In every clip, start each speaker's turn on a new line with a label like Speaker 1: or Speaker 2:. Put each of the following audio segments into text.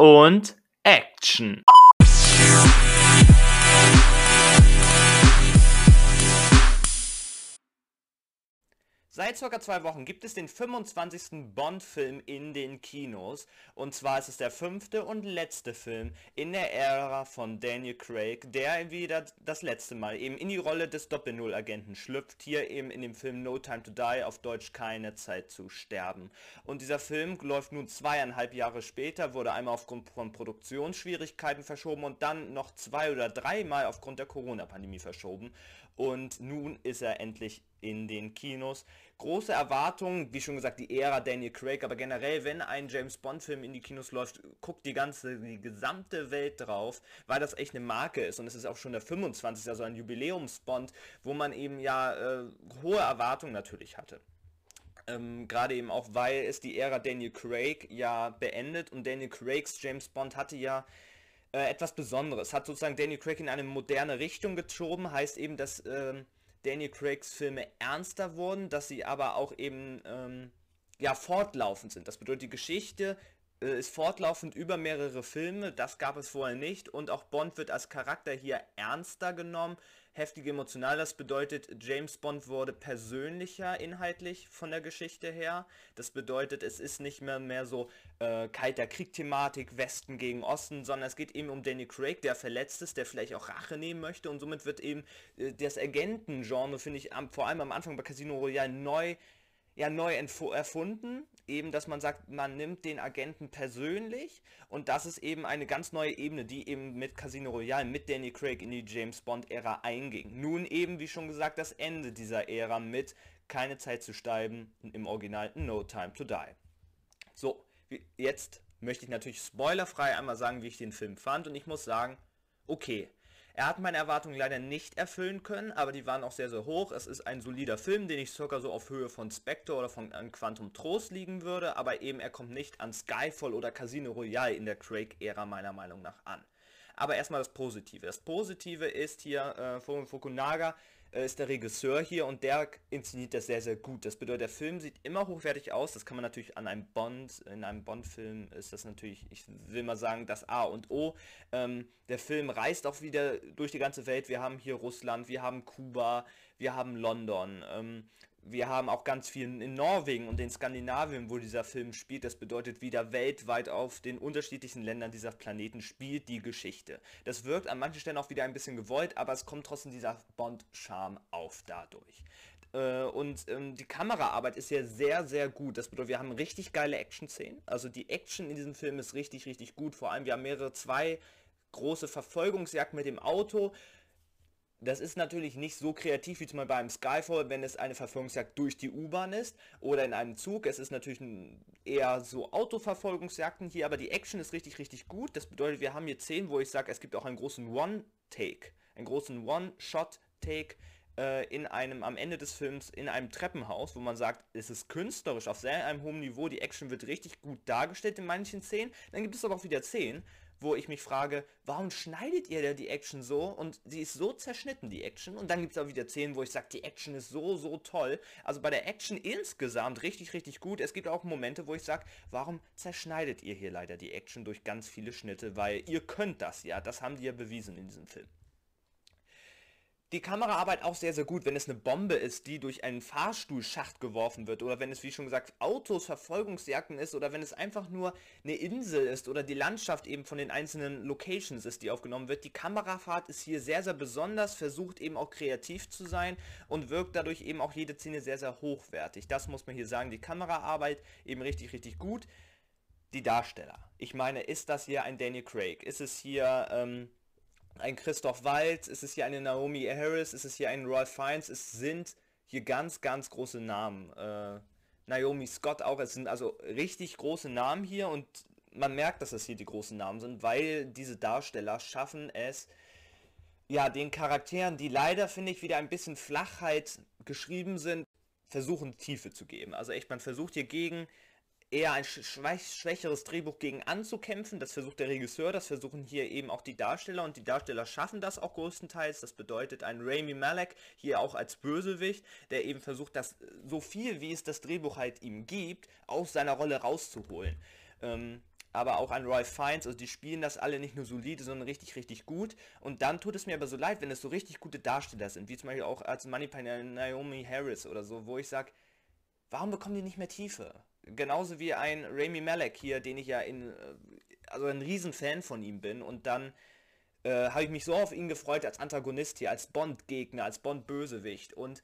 Speaker 1: und Action. Seit circa zwei Wochen gibt es den 25. Bond-Film in den Kinos. Und zwar ist es der fünfte und letzte Film in der Ära von Daniel Craig, der wieder das letzte Mal eben in die Rolle des Doppel-Null-Agenten schlüpft. Hier eben in dem Film No Time to Die, auf Deutsch keine Zeit zu sterben. Und dieser Film läuft nun zweieinhalb Jahre später, wurde einmal aufgrund von Produktionsschwierigkeiten verschoben und dann noch zwei oder dreimal aufgrund der Corona-Pandemie verschoben. Und nun ist er endlich in den Kinos. Große Erwartungen, wie schon gesagt, die Ära Daniel Craig, aber generell, wenn ein James Bond-Film in die Kinos läuft, guckt die ganze, die gesamte Welt drauf, weil das echt eine Marke ist und es ist auch schon der 25, also ein Jubiläumsbond, wo man eben ja äh, hohe Erwartungen natürlich hatte. Ähm, Gerade eben auch, weil es die Ära Daniel Craig ja beendet und Daniel Craigs James Bond hatte ja äh, etwas Besonderes. Hat sozusagen Daniel Craig in eine moderne Richtung geschoben, heißt eben, dass ähm, Daniel Craigs Filme ernster wurden, dass sie aber auch eben ähm, ja fortlaufend sind. Das bedeutet, die Geschichte äh, ist fortlaufend über mehrere Filme, das gab es vorher nicht und auch Bond wird als Charakter hier ernster genommen, heftig emotional. Das bedeutet, James Bond wurde persönlicher inhaltlich von der Geschichte her. Das bedeutet, es ist nicht mehr mehr so äh, kalter Krieg-Thematik, Westen gegen Osten, sondern es geht eben um Danny Craig, der verletzt ist, der vielleicht auch Rache nehmen möchte und somit wird eben äh, das Agenten-Genre, finde ich, am, vor allem am Anfang bei Casino Royale neu ja neu erfunden, eben, dass man sagt, man nimmt den Agenten persönlich und das ist eben eine ganz neue Ebene, die eben mit Casino Royale, mit Danny Craig in die James Bond-Ära einging. Nun eben, wie schon gesagt, das Ende dieser Ära mit Keine Zeit zu sterben, im Original No Time to Die. So, jetzt möchte ich natürlich spoilerfrei einmal sagen, wie ich den Film fand und ich muss sagen, okay, er hat meine Erwartungen leider nicht erfüllen können, aber die waren auch sehr, sehr hoch. Es ist ein solider Film, den ich circa so auf Höhe von Spectre oder von Quantum Trost liegen würde, aber eben er kommt nicht an Skyfall oder Casino Royale in der Craig-Ära meiner Meinung nach an. Aber erstmal das Positive. Das Positive ist hier, äh, Fukunaga äh, ist der Regisseur hier und der inszeniert das sehr, sehr gut. Das bedeutet, der Film sieht immer hochwertig aus. Das kann man natürlich an einem Bond, in einem Bond-Film ist das natürlich, ich will mal sagen, das A und O. Ähm, der Film reist auch wieder durch die ganze Welt. Wir haben hier Russland, wir haben Kuba, wir haben London. Ähm, wir haben auch ganz viel in Norwegen und in Skandinavien, wo dieser Film spielt. Das bedeutet wieder weltweit auf den unterschiedlichen Ländern dieser Planeten spielt die Geschichte. Das wirkt an manchen Stellen auch wieder ein bisschen gewollt, aber es kommt trotzdem dieser Bond-Charme auf dadurch. Äh, und ähm, die Kameraarbeit ist ja sehr, sehr gut. Das bedeutet, wir haben richtig geile Action-Szenen. Also die Action in diesem Film ist richtig, richtig gut. Vor allem, wir haben mehrere, zwei große Verfolgungsjagden mit dem Auto das ist natürlich nicht so kreativ wie zum Beispiel beim Skyfall, wenn es eine Verfolgungsjagd durch die U-Bahn ist oder in einem Zug. Es ist natürlich eher so Autoverfolgungsjagden hier, aber die Action ist richtig, richtig gut. Das bedeutet, wir haben hier Szenen, wo ich sage, es gibt auch einen großen One-Take, einen großen One-Shot-Take äh, in einem, am Ende des Films in einem Treppenhaus, wo man sagt, es ist künstlerisch auf sehr einem hohen Niveau, die Action wird richtig gut dargestellt in manchen Szenen. Dann gibt es aber auch wieder Szenen, wo ich mich frage, warum schneidet ihr denn die Action so? Und sie ist so zerschnitten, die Action. Und dann gibt es auch wieder Szenen, wo ich sage, die Action ist so, so toll. Also bei der Action insgesamt richtig, richtig gut. Es gibt auch Momente, wo ich sage, warum zerschneidet ihr hier leider die Action durch ganz viele Schnitte? Weil ihr könnt das ja. Das haben die ja bewiesen in diesem Film die Kameraarbeit auch sehr, sehr gut, wenn es eine Bombe ist, die durch einen Fahrstuhlschacht geworfen wird oder wenn es, wie schon gesagt, Autos, Verfolgungsjagden ist oder wenn es einfach nur eine Insel ist oder die Landschaft eben von den einzelnen Locations ist, die aufgenommen wird. Die Kamerafahrt ist hier sehr, sehr besonders, versucht eben auch kreativ zu sein und wirkt dadurch eben auch jede Szene sehr, sehr hochwertig. Das muss man hier sagen. Die Kameraarbeit eben richtig, richtig gut. Die Darsteller. Ich meine, ist das hier ein Daniel Craig? Ist es hier... Ähm, ein Christoph Waltz, ist es hier eine Naomi Harris, ist es hier ein Ralph Fiennes, es sind hier ganz, ganz große Namen. Äh, Naomi Scott auch, es sind also richtig große Namen hier und man merkt, dass es hier die großen Namen sind, weil diese Darsteller schaffen es, ja, den Charakteren, die leider, finde ich, wieder ein bisschen Flachheit geschrieben sind, versuchen Tiefe zu geben. Also echt, man versucht hier gegen eher ein schwächeres Drehbuch gegen anzukämpfen. Das versucht der Regisseur, das versuchen hier eben auch die Darsteller und die Darsteller schaffen das auch größtenteils. Das bedeutet ein Rami Malek hier auch als Bösewicht, der eben versucht, das so viel wie es das Drehbuch halt ihm gibt, aus seiner Rolle rauszuholen. Ähm, aber auch an Roy Fiennes, also die spielen das alle nicht nur solide, sondern richtig, richtig gut. Und dann tut es mir aber so leid, wenn es so richtig gute Darsteller sind, wie zum Beispiel auch als Moneypenny Naomi Harris oder so, wo ich sage, warum bekommen die nicht mehr Tiefe? Genauso wie ein Rami Malek hier, den ich ja in, äh, also ein Riesenfan von ihm bin und dann äh, habe ich mich so auf ihn gefreut als Antagonist hier, als Bond-Gegner, als Bond-Bösewicht und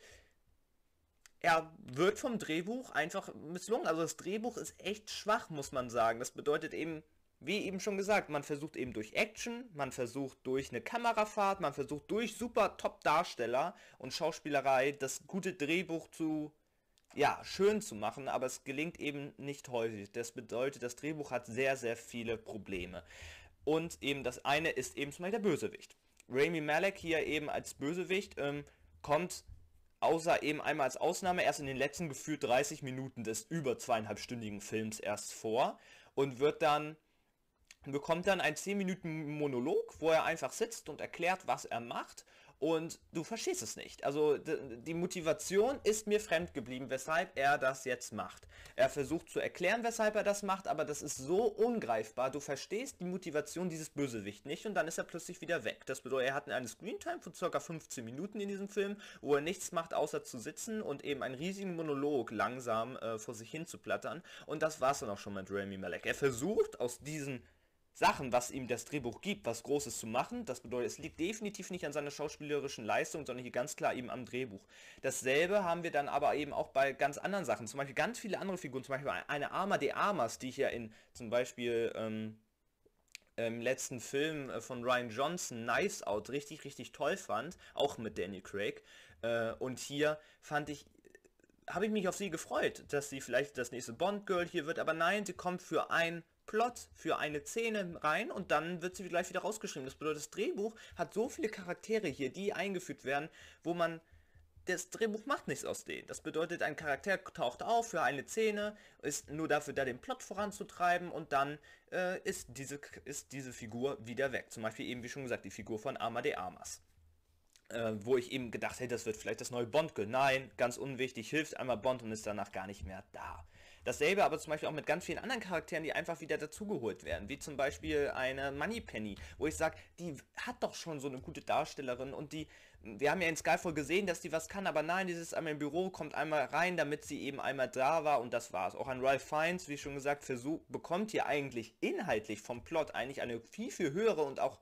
Speaker 1: er wird vom Drehbuch einfach misslungen. Also das Drehbuch ist echt schwach, muss man sagen. Das bedeutet eben, wie eben schon gesagt, man versucht eben durch Action, man versucht durch eine Kamerafahrt, man versucht durch super Top-Darsteller und Schauspielerei das gute Drehbuch zu, ja, schön zu machen, aber es gelingt eben nicht häufig. Das bedeutet, das Drehbuch hat sehr, sehr viele Probleme. Und eben das eine ist eben zum Beispiel der Bösewicht. Rami Malek hier eben als Bösewicht ähm, kommt außer eben einmal als Ausnahme erst in den letzten gefühlt 30 Minuten des über zweieinhalbstündigen Films erst vor und wird dann bekommt dann einen 10 Minuten Monolog, wo er einfach sitzt und erklärt, was er macht und du verstehst es nicht. Also die Motivation ist mir fremd geblieben, weshalb er das jetzt macht. Er versucht zu erklären, weshalb er das macht, aber das ist so ungreifbar. Du verstehst die Motivation dieses Bösewicht nicht und dann ist er plötzlich wieder weg. Das bedeutet, er hat eine Screentime von ca. 15 Minuten in diesem Film, wo er nichts macht, außer zu sitzen und eben einen riesigen Monolog langsam äh, vor sich hin zu plattern. Und das war es dann auch schon mit Rami Malek. Er versucht aus diesen Sachen, was ihm das Drehbuch gibt, was Großes zu machen. Das bedeutet, es liegt definitiv nicht an seiner schauspielerischen Leistung, sondern hier ganz klar eben am Drehbuch. Dasselbe haben wir dann aber eben auch bei ganz anderen Sachen. Zum Beispiel ganz viele andere Figuren, zum Beispiel eine Arma de Armas, die ich ja in zum Beispiel ähm, im letzten Film äh, von Ryan Johnson, Knives Out, richtig, richtig toll fand, auch mit Daniel Craig. Äh, und hier fand ich habe ich mich auf sie gefreut, dass sie vielleicht das nächste Bond-Girl hier wird, aber nein, sie kommt für ein Plot für eine Szene rein und dann wird sie gleich wieder rausgeschrieben. Das bedeutet, das Drehbuch hat so viele Charaktere hier, die eingeführt werden, wo man das Drehbuch macht nichts aus denen. Das bedeutet, ein Charakter taucht auf für eine Szene, ist nur dafür da, den Plot voranzutreiben und dann äh, ist, diese, ist diese Figur wieder weg. Zum Beispiel eben, wie schon gesagt, die Figur von Arma de Armas. Äh, wo ich eben gedacht hätte, das wird vielleicht das neue Bond. Nein, ganz unwichtig, hilft einmal Bond und ist danach gar nicht mehr da. Dasselbe aber zum Beispiel auch mit ganz vielen anderen Charakteren, die einfach wieder dazugeholt werden, wie zum Beispiel eine Moneypenny, wo ich sage, die hat doch schon so eine gute Darstellerin und die, wir haben ja in Skyfall gesehen, dass die was kann, aber nein, dieses einmal im Büro, kommt einmal rein, damit sie eben einmal da war und das war's. Auch ein Ralph Fiennes, wie schon gesagt, versuch, bekommt hier eigentlich inhaltlich vom Plot eigentlich eine viel, viel höhere und auch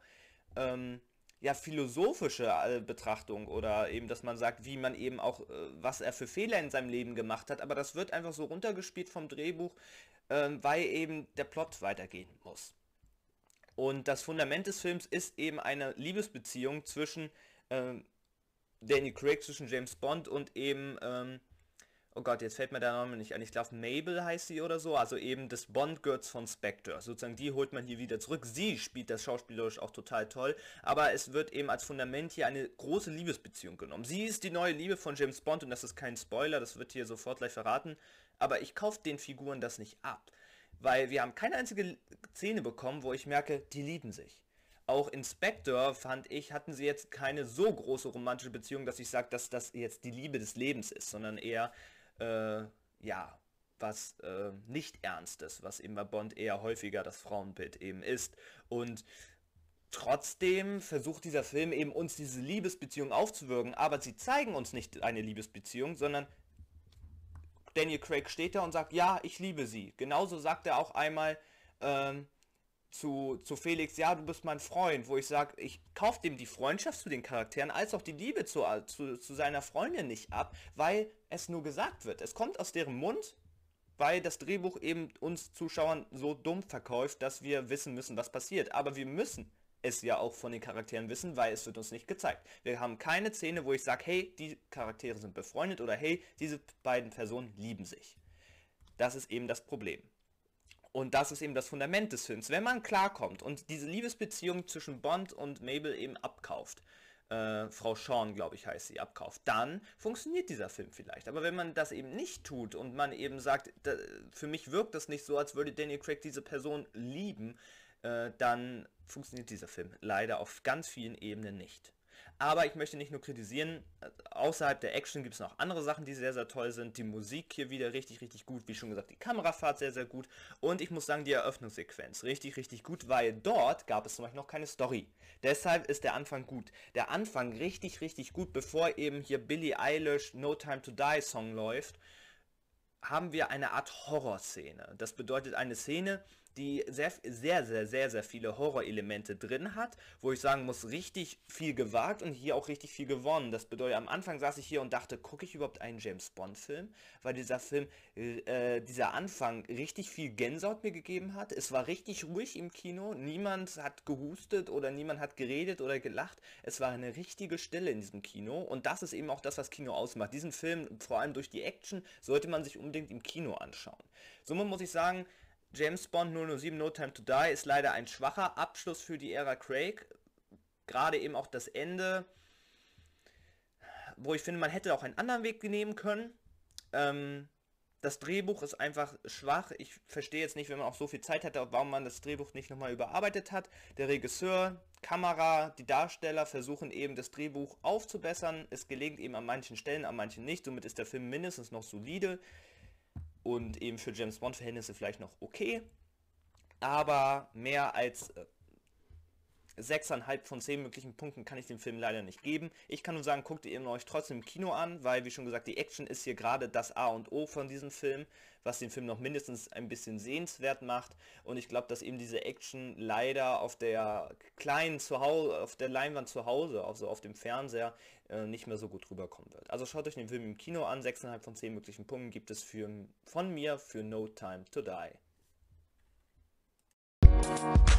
Speaker 1: ähm, ja, philosophische äh, Betrachtung oder eben, dass man sagt, wie man eben auch, äh, was er für Fehler in seinem Leben gemacht hat, aber das wird einfach so runtergespielt vom Drehbuch, äh, weil eben der Plot weitergehen muss. Und das Fundament des Films ist eben eine Liebesbeziehung zwischen ähm, Danny Craig, zwischen James Bond und eben ähm, oh Gott, jetzt fällt mir der Name nicht an, ich glaube Mabel heißt sie oder so, also eben des Bond-Girls von Spectre. Sozusagen die holt man hier wieder zurück. Sie spielt das schauspielerisch auch total toll, aber es wird eben als Fundament hier eine große Liebesbeziehung genommen. Sie ist die neue Liebe von James Bond und das ist kein Spoiler, das wird hier sofort gleich verraten, aber ich kaufe den Figuren das nicht ab, weil wir haben keine einzige Szene bekommen, wo ich merke, die lieben sich. Auch Inspector fand ich, hatten sie jetzt keine so große romantische Beziehung, dass ich sage, dass das jetzt die Liebe des Lebens ist, sondern eher äh, ja, was äh, nicht Ernstes, was eben bei Bond eher häufiger das Frauenbild eben ist. Und trotzdem versucht dieser Film eben uns diese Liebesbeziehung aufzuwirken, aber sie zeigen uns nicht eine Liebesbeziehung, sondern Daniel Craig steht da und sagt, ja, ich liebe sie. Genauso sagt er auch einmal, ähm, zu, zu Felix, ja, du bist mein Freund, wo ich sage, ich kaufe dem die Freundschaft zu den Charakteren als auch die Liebe zu, zu, zu seiner Freundin nicht ab, weil es nur gesagt wird. Es kommt aus deren Mund, weil das Drehbuch eben uns Zuschauern so dumm verkauft, dass wir wissen müssen, was passiert. Aber wir müssen es ja auch von den Charakteren wissen, weil es wird uns nicht gezeigt. Wir haben keine Szene, wo ich sage, hey, die Charaktere sind befreundet oder hey, diese beiden Personen lieben sich. Das ist eben das Problem. Und das ist eben das Fundament des Films. Wenn man klarkommt und diese Liebesbeziehung zwischen Bond und Mabel eben abkauft, äh, Frau Sean, glaube ich, heißt sie, abkauft, dann funktioniert dieser Film vielleicht. Aber wenn man das eben nicht tut und man eben sagt, da, für mich wirkt das nicht so, als würde Daniel Craig diese Person lieben, äh, dann funktioniert dieser Film leider auf ganz vielen Ebenen nicht. Aber ich möchte nicht nur kritisieren, äh, außerhalb der Action gibt es noch andere Sachen, die sehr, sehr toll sind. Die Musik hier wieder richtig, richtig gut. Wie schon gesagt, die Kamerafahrt sehr, sehr gut. Und ich muss sagen, die Eröffnungssequenz richtig, richtig gut, weil dort gab es zum Beispiel noch keine Story. Deshalb ist der Anfang gut. Der Anfang richtig, richtig gut, bevor eben hier Billie Eilish No Time to Die Song läuft haben wir eine Art Horrorszene. Das bedeutet eine Szene, die sehr, sehr, sehr, sehr, sehr viele Horrorelemente drin hat, wo ich sagen muss, richtig viel gewagt und hier auch richtig viel gewonnen. Das bedeutet, am Anfang saß ich hier und dachte, gucke ich überhaupt einen James Bond-Film? Weil dieser Film, äh, dieser Anfang richtig viel Gänsehaut mir gegeben hat. Es war richtig ruhig im Kino, niemand hat gehustet oder niemand hat geredet oder gelacht. Es war eine richtige Stille in diesem Kino und das ist eben auch das, was Kino ausmacht. Diesen Film, vor allem durch die Action, sollte man sich unbedingt im Kino anschauen. Somit muss ich sagen, James Bond 007 No Time to Die ist leider ein schwacher Abschluss für die Ära Craig. Gerade eben auch das Ende, wo ich finde, man hätte auch einen anderen Weg nehmen können. Ähm, das Drehbuch ist einfach schwach. Ich verstehe jetzt nicht, wenn man auch so viel Zeit hatte, warum man das Drehbuch nicht nochmal überarbeitet hat. Der Regisseur, Kamera, die Darsteller versuchen eben das Drehbuch aufzubessern. Es gelingt eben an manchen Stellen, an manchen nicht. Somit ist der Film mindestens noch solide und eben für James Bond Verhältnisse vielleicht noch okay, aber mehr als äh, 6,5 von 10 möglichen Punkten kann ich dem Film leider nicht geben. Ich kann nur sagen, guckt ihr euch trotzdem im Kino an, weil wie schon gesagt, die Action ist hier gerade das A und O von diesem Film, was den Film noch mindestens ein bisschen sehenswert macht. Und ich glaube, dass eben diese Action leider auf der kleinen Zuhause, auf der Leinwand zu Hause, also auf dem Fernseher, äh, nicht mehr so gut rüberkommen wird. Also schaut euch den Film im Kino an. 6,5 von 10 möglichen Punkten gibt es für, von mir für No Time to Die.